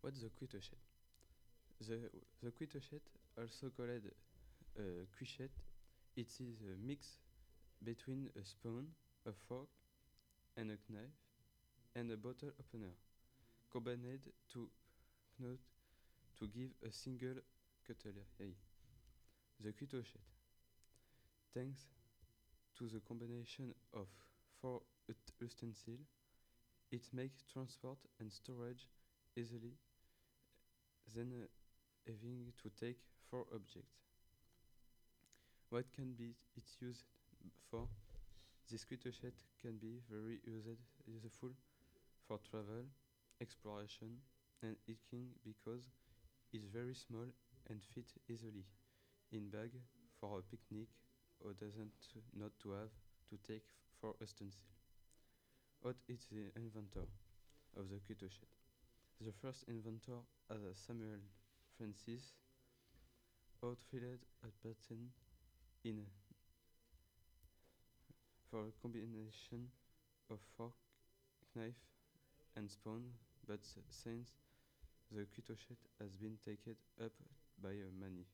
What's the cuitochette? The, the cuitochette, also called uh, cuichette, it is a mix between a spoon, a fork, and a knife, and a bottle opener, combined to knot to give a single cutlery. The cuitochette. Thanks to the combination of four ut- utensils, it makes transport and storage easily than having to take four objects. What can be it used for? This cuitochette can be very used, useful for travel, exploration, and hiking because it's very small and fit easily in bag for a picnic or doesn't not to have to take for utensil. What is the inventor of the cuitochette? The first inventor uh, Samuel Francis outfitted a pattern in for a combination of fork, knife, and spoon, but since the cuitochette has been taken up by many.